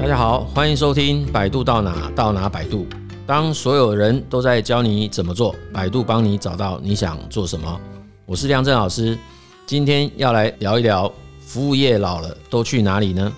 大家好，欢迎收听百度到哪到哪百度。当所有人都在教你怎么做，百度帮你找到你想做什么。我是梁振老师，今天要来聊一聊服务业老了都去哪里呢？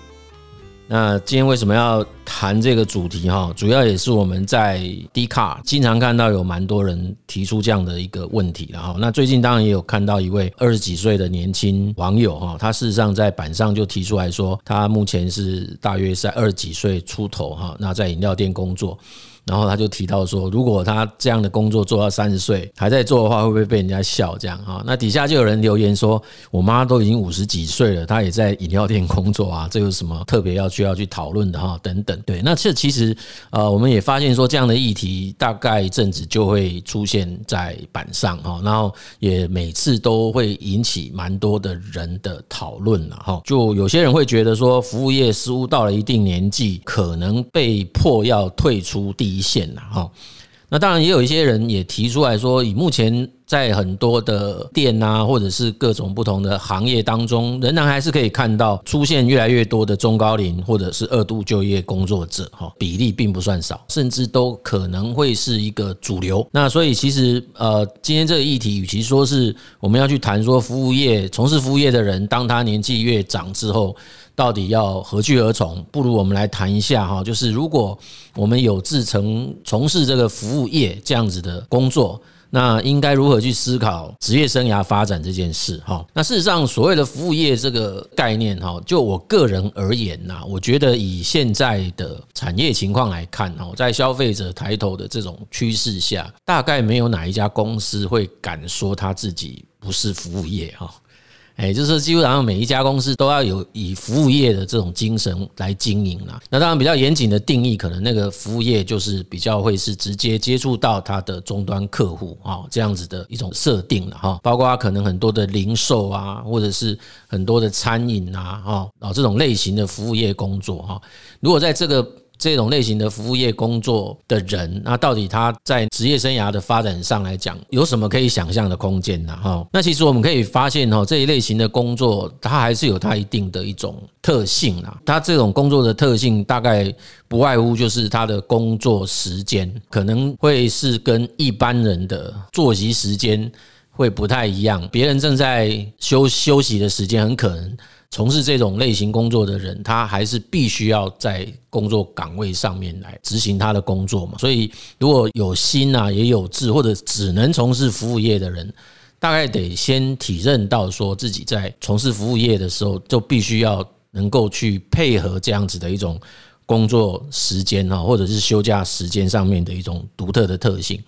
那今天为什么要谈这个主题哈？主要也是我们在 d 卡经常看到有蛮多人提出这样的一个问题，然后那最近当然也有看到一位二十几岁的年轻网友哈，他事实上在板上就提出来说，他目前是大约在二十几岁出头哈，那在饮料店工作。然后他就提到说，如果他这样的工作做到三十岁还在做的话，会不会被人家笑这样哈？那底下就有人留言说，我妈都已经五十几岁了，她也在饮料店工作啊，这有什么特别要需要去讨论的哈？等等，对，那这其实呃，我们也发现说，这样的议题大概一阵子就会出现在板上哈，然后也每次都会引起蛮多的人的讨论了哈。就有些人会觉得说，服务业似乎到了一定年纪，可能被迫要退出第。一线了哈，那当然也有一些人也提出来说，以目前在很多的店啊，或者是各种不同的行业当中，仍然还是可以看到出现越来越多的中高龄或者是二度就业工作者哈，比例并不算少，甚至都可能会是一个主流。那所以其实呃，今天这个议题，与其说是我们要去谈说服务业从事服务业的人，当他年纪越长之后。到底要何去何从？不如我们来谈一下哈，就是如果我们有志成从事这个服务业这样子的工作，那应该如何去思考职业生涯发展这件事哈？那事实上，所谓的服务业这个概念哈，就我个人而言呐，我觉得以现在的产业情况来看哈，在消费者抬头的这种趋势下，大概没有哪一家公司会敢说他自己不是服务业哈。哎，就是说，基本上每一家公司都要有以服务业的这种精神来经营啦。那当然比较严谨的定义，可能那个服务业就是比较会是直接接触到他的终端客户啊，这样子的一种设定了哈。包括可能很多的零售啊，或者是很多的餐饮啊，哈，啊这种类型的服务业工作哈。如果在这个这种类型的服务业工作的人，那到底他在职业生涯的发展上来讲，有什么可以想象的空间呢？哈，那其实我们可以发现，哈，这一类型的工作，它还是有它一定的一种特性啊。它这种工作的特性，大概不外乎就是它的工作时间可能会是跟一般人的作息时间会不太一样。别人正在休休息的时间，很可能。从事这种类型工作的人，他还是必须要在工作岗位上面来执行他的工作嘛。所以，如果有心啊，也有志，或者只能从事服务业的人，大概得先体认到，说自己在从事服务业的时候，就必须要能够去配合这样子的一种工作时间哈，或者是休假时间上面的一种独特的特性。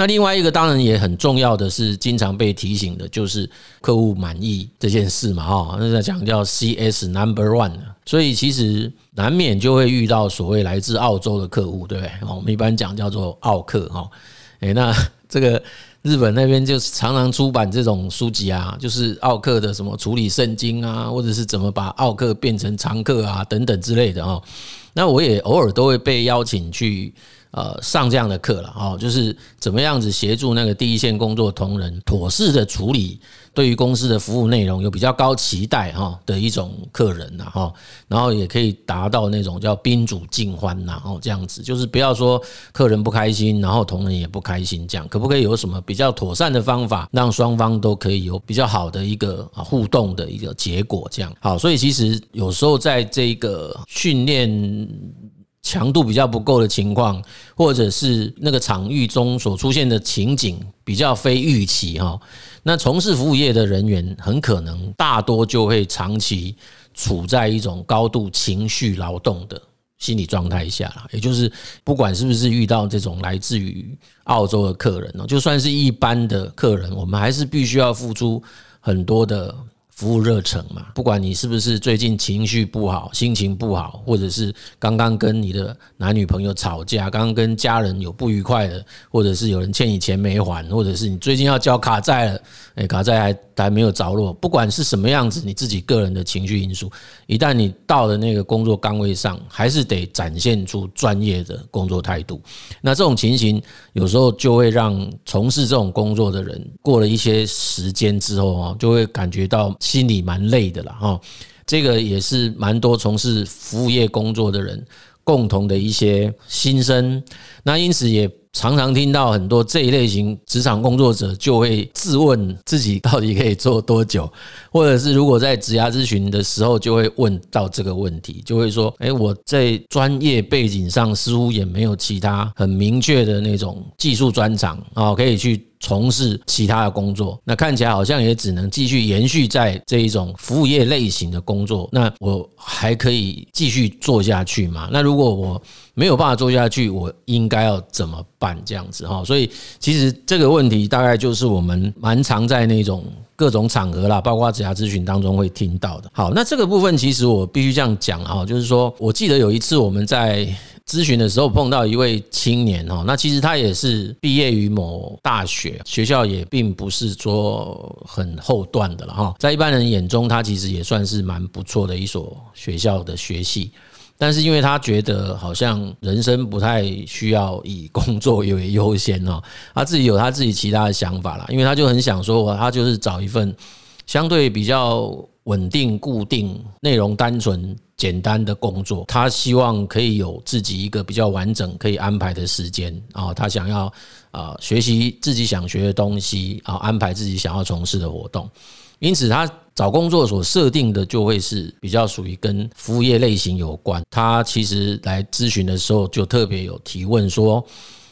那另外一个当然也很重要的是，经常被提醒的就是客户满意这件事嘛，哈，那在讲叫 CS Number One，所以其实难免就会遇到所谓来自澳洲的客户，对不对？我们一般讲叫做澳客，哈，诶，那这个日本那边就是常常出版这种书籍啊，就是澳客的什么处理圣经啊，或者是怎么把澳客变成常客啊，等等之类的，哈。那我也偶尔都会被邀请去。呃，上这样的课了哦，就是怎么样子协助那个第一线工作同仁妥适的处理对于公司的服务内容有比较高期待哈的一种客人呐哈，然后也可以达到那种叫宾主尽欢呐哦这样子，就是不要说客人不开心，然后同仁也不开心这样，可不可以有什么比较妥善的方法，让双方都可以有比较好的一个互动的一个结果这样？好，所以其实有时候在这个训练。强度比较不够的情况，或者是那个场域中所出现的情景比较非预期哈，那从事服务业的人员很可能大多就会长期处在一种高度情绪劳动的心理状态下了，也就是不管是不是遇到这种来自于澳洲的客人哦，就算是一般的客人，我们还是必须要付出很多的。服务热忱嘛，不管你是不是最近情绪不好、心情不好，或者是刚刚跟你的男女朋友吵架，刚刚跟家人有不愉快的，或者是有人欠你钱没还，或者是你最近要交卡债了，诶，卡债还还没有着落，不管是什么样子，你自己个人的情绪因素，一旦你到了那个工作岗位上，还是得展现出专业的工作态度。那这种情形有时候就会让从事这种工作的人，过了一些时间之后啊，就会感觉到。心里蛮累的了哈，这个也是蛮多从事服务业工作的人共同的一些心声。那因此也。常常听到很多这一类型职场工作者就会自问自己到底可以做多久，或者是如果在职涯咨询的时候就会问到这个问题，就会说：诶，我在专业背景上似乎也没有其他很明确的那种技术专长啊，可以去。从事其他的工作，那看起来好像也只能继续延续在这一种服务业类型的工作。那我还可以继续做下去吗？那如果我没有办法做下去，我应该要怎么办？这样子哈，所以其实这个问题大概就是我们蛮常在那种各种场合啦，包括职涯咨询当中会听到的。好，那这个部分其实我必须这样讲啊，就是说我记得有一次我们在。咨询的时候碰到一位青年哈，那其实他也是毕业于某大学，学校也并不是说很后段的了哈，在一般人眼中，他其实也算是蛮不错的一所学校的学系，但是因为他觉得好像人生不太需要以工作为优先哦，他自己有他自己其他的想法啦，因为他就很想说，我他就是找一份相对比较。稳定、固定、内容单纯、简单的工作，他希望可以有自己一个比较完整可以安排的时间啊。他想要啊学习自己想学的东西啊，安排自己想要从事的活动。因此，他找工作所设定的就会是比较属于跟服务业类型有关。他其实来咨询的时候就特别有提问说。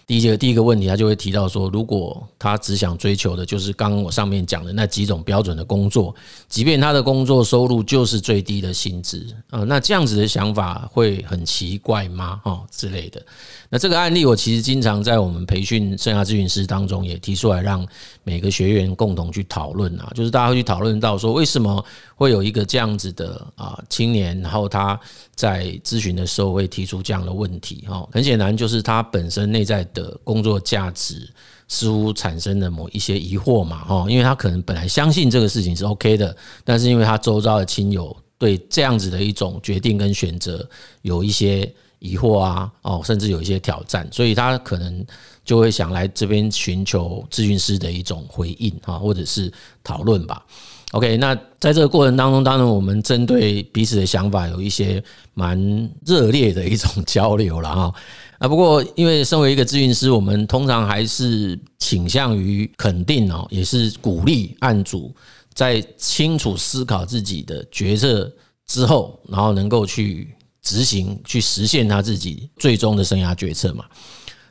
第一个第一个问题，他就会提到说，如果他只想追求的就是刚刚我上面讲的那几种标准的工作，即便他的工作收入就是最低的薪资啊，那这样子的想法会很奇怪吗？哈之类的。那这个案例我其实经常在我们培训生涯咨询师当中也提出来，让每个学员共同去讨论啊，就是大家会去讨论到说，为什么会有一个这样子的啊青年，然后他在咨询的时候会提出这样的问题哈，很显然就是他本身内在的工作价值似乎产生了某一些疑惑嘛哈，因为他可能本来相信这个事情是 OK 的，但是因为他周遭的亲友对这样子的一种决定跟选择有一些。疑惑啊，哦，甚至有一些挑战，所以他可能就会想来这边寻求咨询师的一种回应啊，或者是讨论吧。OK，那在这个过程当中，当然我们针对彼此的想法有一些蛮热烈的一种交流了哈。啊，不过因为身为一个咨询师，我们通常还是倾向于肯定哦，也是鼓励案主在清楚思考自己的决策之后，然后能够去。执行去实现他自己最终的生涯决策嘛？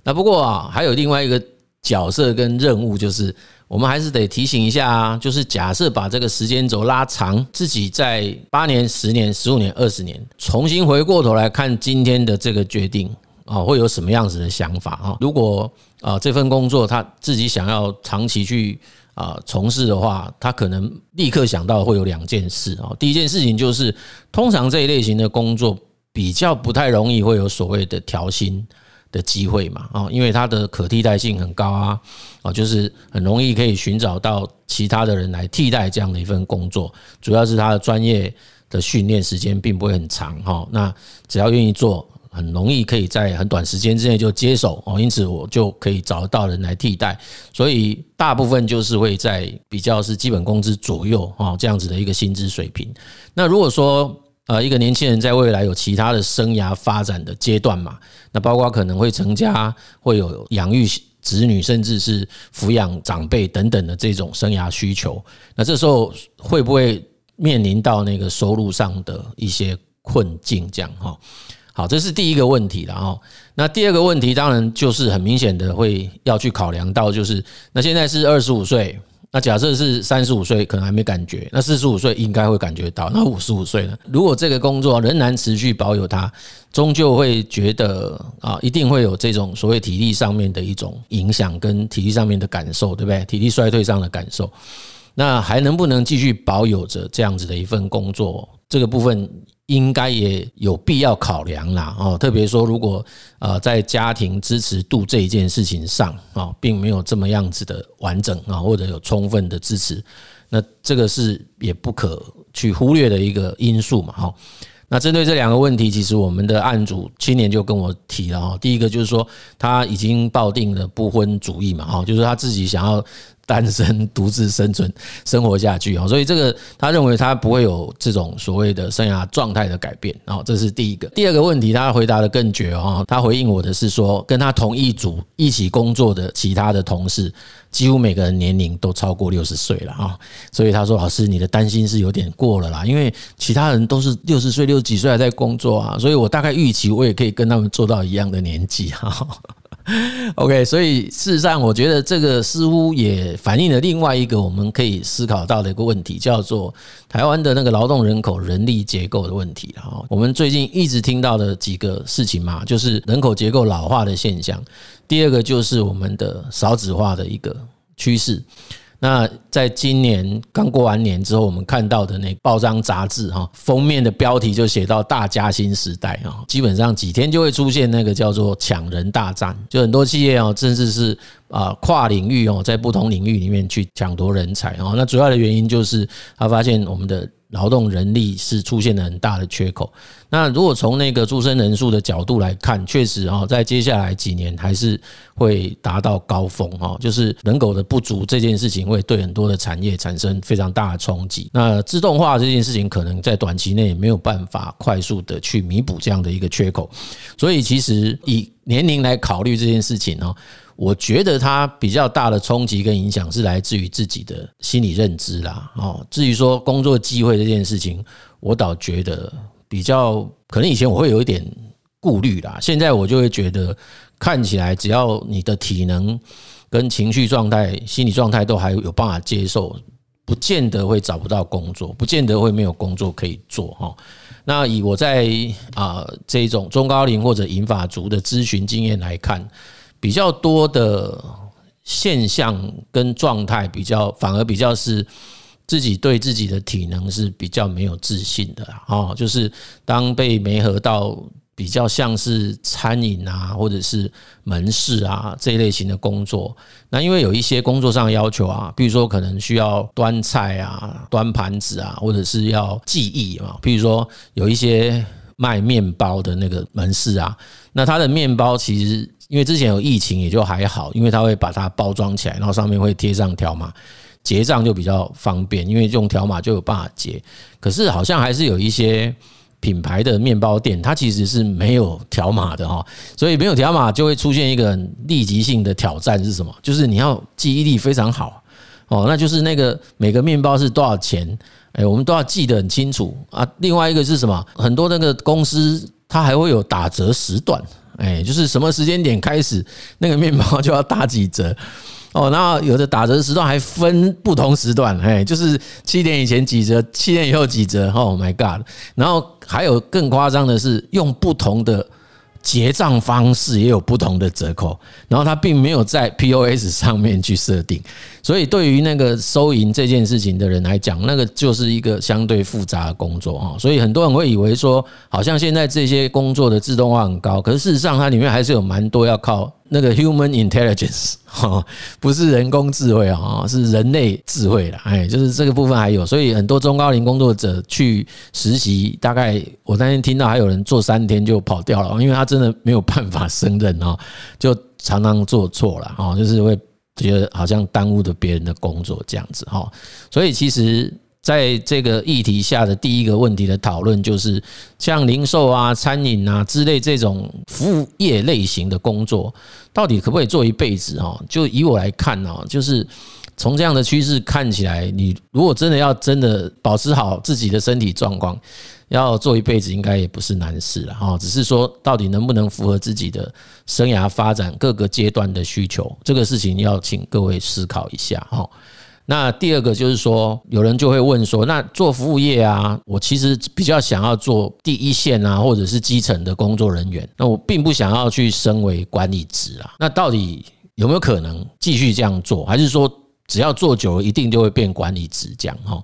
那不过啊，还有另外一个角色跟任务，就是我们还是得提醒一下啊，就是假设把这个时间轴拉长，自己在八年、十年、十五年、二十年，重新回过头来看今天的这个决定啊，会有什么样子的想法啊？如果啊这份工作他自己想要长期去啊从事的话，他可能立刻想到会有两件事啊。第一件事情就是，通常这一类型的工作。比较不太容易会有所谓的调薪的机会嘛，啊，因为它的可替代性很高啊，啊，就是很容易可以寻找到其他的人来替代这样的一份工作，主要是他的专业的训练时间并不会很长哈，那只要愿意做，很容易可以在很短时间之内就接手哦，因此我就可以找得到人来替代，所以大部分就是会在比较是基本工资左右啊这样子的一个薪资水平。那如果说呃，一个年轻人在未来有其他的生涯发展的阶段嘛，那包括可能会成家，会有养育子女，甚至是抚养长辈等等的这种生涯需求。那这时候会不会面临到那个收入上的一些困境？这样哈，好，这是第一个问题了哈。那第二个问题当然就是很明显的会要去考量到，就是那现在是二十五岁。那假设是三十五岁，可能还没感觉；那四十五岁应该会感觉到。那五十五岁呢？如果这个工作仍然持续保有它，终究会觉得啊，一定会有这种所谓体力上面的一种影响，跟体力上面的感受，对不对？体力衰退上的感受，那还能不能继续保有着这样子的一份工作？这个部分。应该也有必要考量啦，哦，特别说如果呃在家庭支持度这一件事情上啊，并没有这么样子的完整啊，或者有充分的支持，那这个是也不可去忽略的一个因素嘛，哈。那针对这两个问题，其实我们的案主青年就跟我提了哈，第一个就是说他已经抱定了不婚主义嘛，哈，就是他自己想要单身独自生存生活下去啊。所以这个他认为他不会有这种所谓的生涯状态的改变啊。这是第一个。第二个问题，他回答得更绝哦。他回应我的是说，跟他同一组一起工作的其他的同事。几乎每个人年龄都超过六十岁了啊，所以他说：“老师，你的担心是有点过了啦，因为其他人都是六十岁、六十几岁还在工作啊，所以我大概预期我也可以跟他们做到一样的年纪哈。” OK，所以事实上，我觉得这个似乎也反映了另外一个我们可以思考到的一个问题，叫做台湾的那个劳动人口人力结构的问题哈。我们最近一直听到的几个事情嘛，就是人口结构老化的现象。第二个就是我们的少子化的一个趋势。那在今年刚过完年之后，我们看到的那报章杂志哈，封面的标题就写到“大加薪时代”啊，基本上几天就会出现那个叫做“抢人大战”，就很多企业哦，甚至是啊跨领域哦，在不同领域里面去抢夺人才哦。那主要的原因就是他发现我们的。劳动人力是出现了很大的缺口。那如果从那个出生人数的角度来看，确实啊，在接下来几年还是会达到高峰哈，就是人口的不足这件事情会对很多的产业产生非常大的冲击。那自动化这件事情可能在短期内也没有办法快速的去弥补这样的一个缺口。所以其实以年龄来考虑这件事情呢。我觉得他比较大的冲击跟影响是来自于自己的心理认知啦。哦，至于说工作机会这件事情，我倒觉得比较可能以前我会有一点顾虑啦，现在我就会觉得看起来只要你的体能跟情绪状态、心理状态都还有办法接受，不见得会找不到工作，不见得会没有工作可以做哈。那以我在啊这种中高龄或者银发族的咨询经验来看。比较多的现象跟状态比较，反而比较是自己对自己的体能是比较没有自信的啊，就是当被媒合到比较像是餐饮啊，或者是门市啊这一类型的工作，那因为有一些工作上的要求啊，比如说可能需要端菜啊、端盘子啊，或者是要记忆啊，比如说有一些卖面包的那个门市啊，那它的面包其实。因为之前有疫情也就还好，因为他会把它包装起来，然后上面会贴上条码，结账就比较方便，因为用条码就有办法结。可是好像还是有一些品牌的面包店，它其实是没有条码的哈，所以没有条码就会出现一个立即性的挑战是什么？就是你要记忆力非常好哦，那就是那个每个面包是多少钱？哎，我们都要记得很清楚啊。另外一个是什么？很多那个公司它还会有打折时段。哎，就是什么时间点开始，那个面包就要打几折哦。那有的打折时段还分不同时段，哎，就是七点以前几折，七点以后几折。Oh my god！然后还有更夸张的是，用不同的结账方式也有不同的折扣。然后它并没有在 POS 上面去设定，所以对于那个收银这件事情的人来讲，那个就是一个相对复杂的工作啊。所以很多人会以为说，好像现在这些工作的自动化很高，可是事实上它里面还是有蛮多要靠那个 human intelligence 哈，不是人工智慧啊，是人类智慧啦。哎，就是这个部分还有，所以很多中高龄工作者去实习，大概我那天听到还有人做三天就跑掉了，因为他真的没有办法胜任啊，就。常常做错了啊，就是会觉得好像耽误了别人的工作这样子哈，所以其实在这个议题下的第一个问题的讨论，就是像零售啊、餐饮啊之类这种服务业类型的工作，到底可不可以做一辈子哈？就以我来看呢，就是从这样的趋势看起来，你如果真的要真的保持好自己的身体状况。要做一辈子应该也不是难事了哈，只是说到底能不能符合自己的生涯发展各个阶段的需求，这个事情要请各位思考一下哈。那第二个就是说，有人就会问说，那做服务业啊，我其实比较想要做第一线啊，或者是基层的工作人员，那我并不想要去升为管理职啊。那到底有没有可能继续这样做，还是说只要做久了，一定就会变管理职这样哈？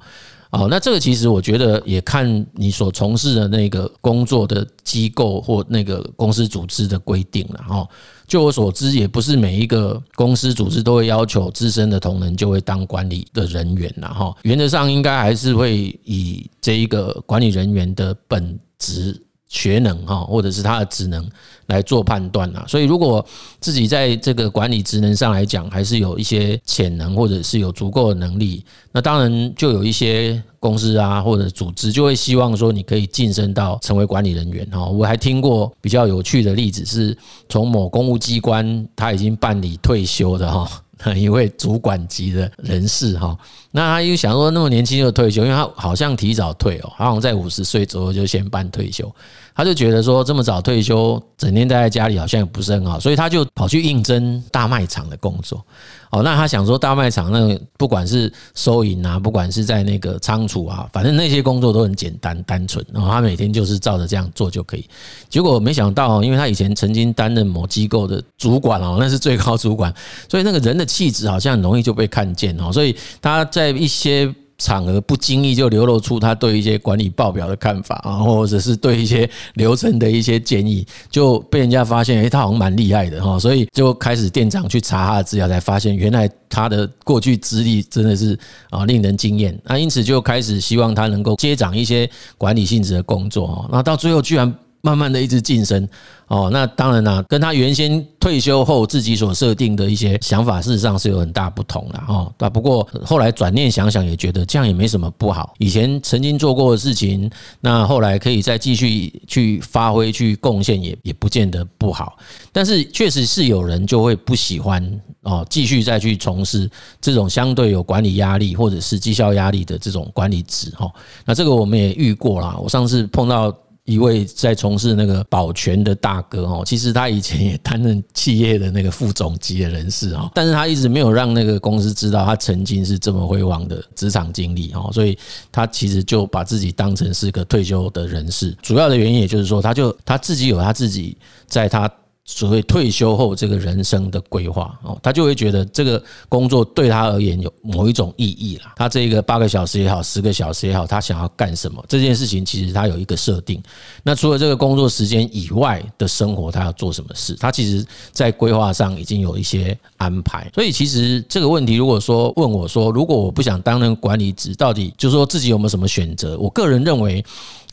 哦，那这个其实我觉得也看你所从事的那个工作的机构或那个公司组织的规定了哈。就我所知，也不是每一个公司组织都会要求资深的同仁就会当管理的人员了哈。原则上应该还是会以这一个管理人员的本职学能哈，或者是他的职能来做判断呐。所以，如果自己在这个管理职能上来讲，还是有一些潜能，或者是有足够的能力，那当然就有一些公司啊或者组织就会希望说你可以晋升到成为管理人员哈。我还听过比较有趣的例子，是从某公务机关他已经办理退休的哈。一位主管级的人士哈，那他又想说那么年轻就退休，因为他好像提早退哦，好像在五十岁左右就先办退休，他就觉得说这么早退休，整天待在家里好像也不是很好，所以他就跑去应征大卖场的工作。哦，那他想说大卖场那个不管是收银啊，不管是在那个仓储啊，反正那些工作都很简单单纯，然后他每天就是照着这样做就可以。结果没想到，因为他以前曾经担任某机构的主管哦，那是最高主管，所以那个人的气质好像很容易就被看见哦，所以他在一些。场合不经意就流露出他对一些管理报表的看法啊，或者是对一些流程的一些建议，就被人家发现，诶，他好像蛮厉害的哈，所以就开始店长去查他的资料，才发现原来他的过去资历真的是啊令人惊艳。那因此就开始希望他能够接掌一些管理性质的工作哈，那到最后居然。慢慢的一直晋升哦，那当然啦，跟他原先退休后自己所设定的一些想法，事实上是有很大不同的哦。那不过后来转念想想，也觉得这样也没什么不好。以前曾经做过的事情，那后来可以再继续去发挥、去贡献，也也不见得不好。但是确实是有人就会不喜欢哦，继续再去从事这种相对有管理压力或者是绩效压力的这种管理职哈。那这个我们也遇过啦，我上次碰到。一位在从事那个保全的大哥哦，其实他以前也担任企业的那个副总级的人士哦，但是他一直没有让那个公司知道他曾经是这么辉煌的职场经历哦，所以他其实就把自己当成是个退休的人士。主要的原因也就是说，他就他自己有他自己在他。所谓退休后这个人生的规划哦，他就会觉得这个工作对他而言有某一种意义了。他这个八个小时也好，十个小时也好，他想要干什么？这件事情其实他有一个设定。那除了这个工作时间以外的生活，他要做什么事？他其实在规划上已经有一些安排。所以其实这个问题，如果说问我说，如果我不想当那个管理职，到底就是说自己有没有什么选择？我个人认为。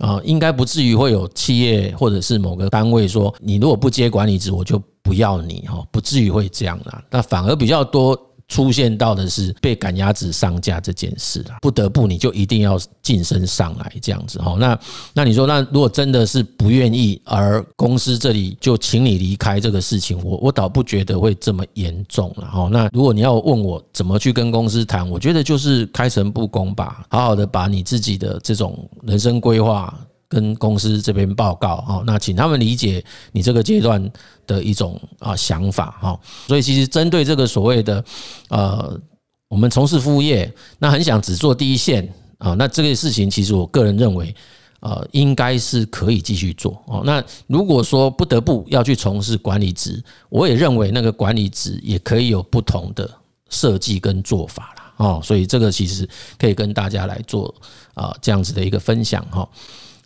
啊，应该不至于会有企业或者是某个单位说，你如果不接管理职，我就不要你哈，不至于会这样啦。那反而比较多。出现到的是被赶鸭子上架这件事了，不得不你就一定要晋升上来这样子哈。那那你说，那如果真的是不愿意，而公司这里就请你离开这个事情，我我倒不觉得会这么严重了哈。那如果你要问我怎么去跟公司谈，我觉得就是开诚布公吧，好好的把你自己的这种人生规划。跟公司这边报告哦，那请他们理解你这个阶段的一种啊想法哈。所以其实针对这个所谓的呃，我们从事服务业，那很想只做第一线啊，那这个事情其实我个人认为呃，应该是可以继续做哦。那如果说不得不要去从事管理职，我也认为那个管理职也可以有不同的设计跟做法啦哦。所以这个其实可以跟大家来做啊这样子的一个分享哈。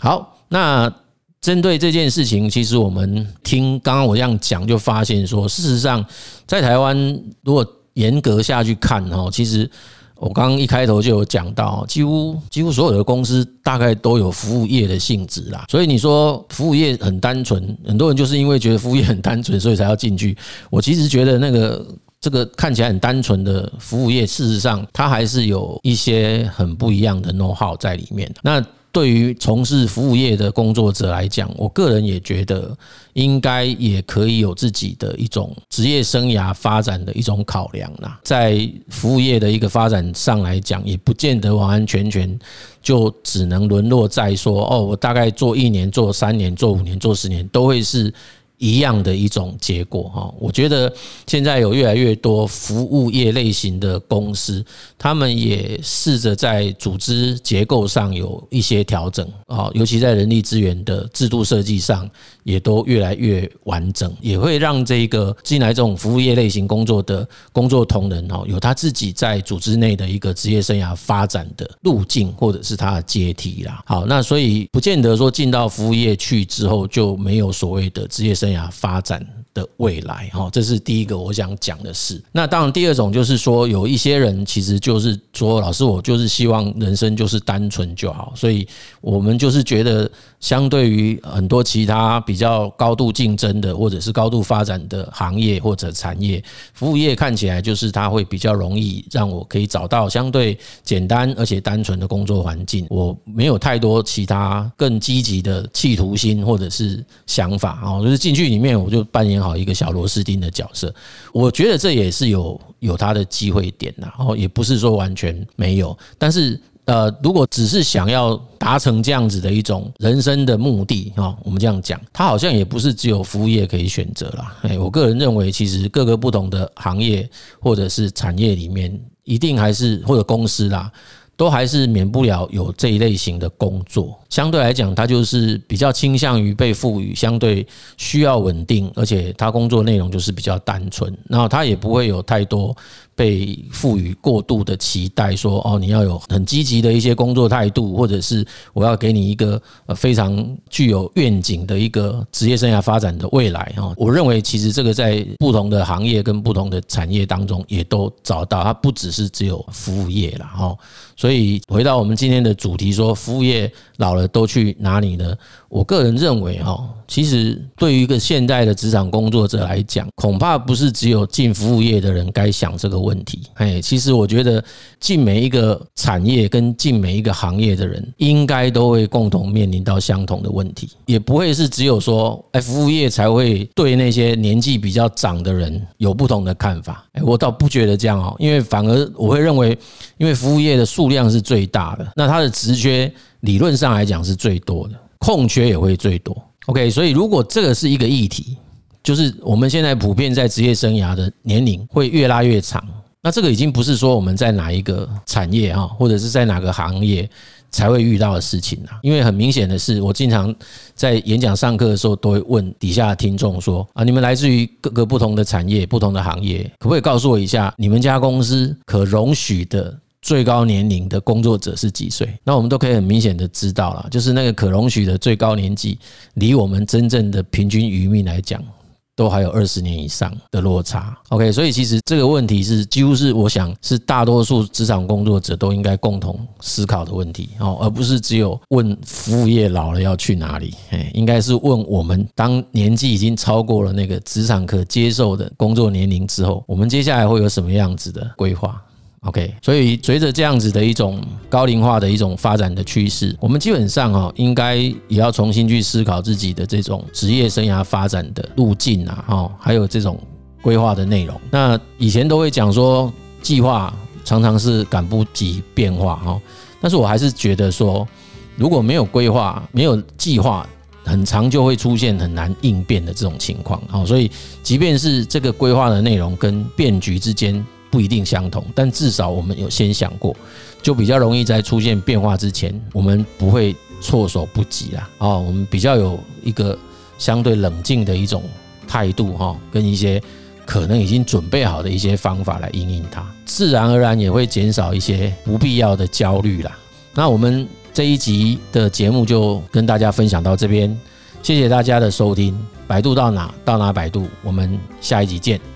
好，那针对这件事情，其实我们听刚刚我这样讲，就发现说，事实上在台湾，如果严格下去看哈，其实我刚刚一开头就有讲到，几乎几乎所有的公司大概都有服务业的性质啦。所以你说服务业很单纯，很多人就是因为觉得服务业很单纯，所以才要进去。我其实觉得那个这个看起来很单纯的服务业，事实上它还是有一些很不一样的 know how 在里面。那对于从事服务业的工作者来讲，我个人也觉得应该也可以有自己的一种职业生涯发展的一种考量啦。在服务业的一个发展上来讲，也不见得完完全全就只能沦落在说哦，我大概做一年、做三年、做五年、做十年都会是。一样的一种结果哈，我觉得现在有越来越多服务业类型的公司，他们也试着在组织结构上有一些调整啊，尤其在人力资源的制度设计上，也都越来越完整，也会让这个进来这种服务业类型工作的工作同仁哈，有他自己在组织内的一个职业生涯发展的路径，或者是他的阶梯啦。好，那所以不见得说进到服务业去之后就没有所谓的职业生涯发展的未来哈，这是第一个我想讲的事。那当然，第二种就是说，有一些人其实就是说，老师，我就是希望人生就是单纯就好，所以我们就是觉得相对于很多其他比较高度竞争的或者是高度发展的行业或者产业，服务业看起来就是它会比较容易让我可以找到相对简单而且单纯的工作环境。我没有太多其他更积极的企图心或者是想法啊，就是进去里面我就扮演好一个小螺丝钉的角色。我觉得这也是有有它的机会点呐，然后也不是说完全没有，但是。呃，如果只是想要达成这样子的一种人生的目的啊，我们这样讲，它好像也不是只有服务业可以选择啦。哎，我个人认为，其实各个不同的行业或者是产业里面，一定还是或者公司啦，都还是免不了有这一类型的工作。相对来讲，它就是比较倾向于被赋予相对需要稳定，而且它工作内容就是比较单纯，然后它也不会有太多。被赋予过度的期待，说哦，你要有很积极的一些工作态度，或者是我要给你一个呃非常具有愿景的一个职业生涯发展的未来哈。我认为其实这个在不同的行业跟不同的产业当中也都找到，它不只是只有服务业了哈。所以回到我们今天的主题，说服务业老了都去哪里呢？我个人认为哈，其实对于一个现代的职场工作者来讲，恐怕不是只有进服务业的人该想这个问题。哎，其实我觉得进每一个产业跟进每一个行业的人，应该都会共同面临到相同的问题，也不会是只有说哎服务业才会对那些年纪比较长的人有不同的看法。哎，我倒不觉得这样哦，因为反而我会认为，因为服务业的数数量是最大的，那它的职缺理论上来讲是最多的，空缺也会最多。OK，所以如果这个是一个议题，就是我们现在普遍在职业生涯的年龄会越拉越长，那这个已经不是说我们在哪一个产业啊，或者是在哪个行业才会遇到的事情了。因为很明显的是，我经常在演讲上课的时候都会问底下的听众说啊，你们来自于各个不同的产业、不同的行业，可不可以告诉我一下，你们家公司可容许的？最高年龄的工作者是几岁？那我们都可以很明显的知道了，就是那个可容许的最高年纪，离我们真正的平均余命来讲，都还有二十年以上的落差。OK，所以其实这个问题是几乎是我想是大多数职场工作者都应该共同思考的问题哦，而不是只有问服务业老了要去哪里，哎，应该是问我们当年纪已经超过了那个职场可接受的工作年龄之后，我们接下来会有什么样子的规划？OK，所以随着这样子的一种高龄化的一种发展的趋势，我们基本上哈应该也要重新去思考自己的这种职业生涯发展的路径啊，哈，还有这种规划的内容。那以前都会讲说，计划常常是赶不及变化哈，但是我还是觉得说，如果没有规划、没有计划，很长就会出现很难应变的这种情况。好，所以即便是这个规划的内容跟变局之间。不一定相同，但至少我们有先想过，就比较容易在出现变化之前，我们不会措手不及啦。哦，我们比较有一个相对冷静的一种态度哈，跟一些可能已经准备好的一些方法来应应它，自然而然也会减少一些不必要的焦虑啦。那我们这一集的节目就跟大家分享到这边，谢谢大家的收听。百度到哪到哪百度，我们下一集见。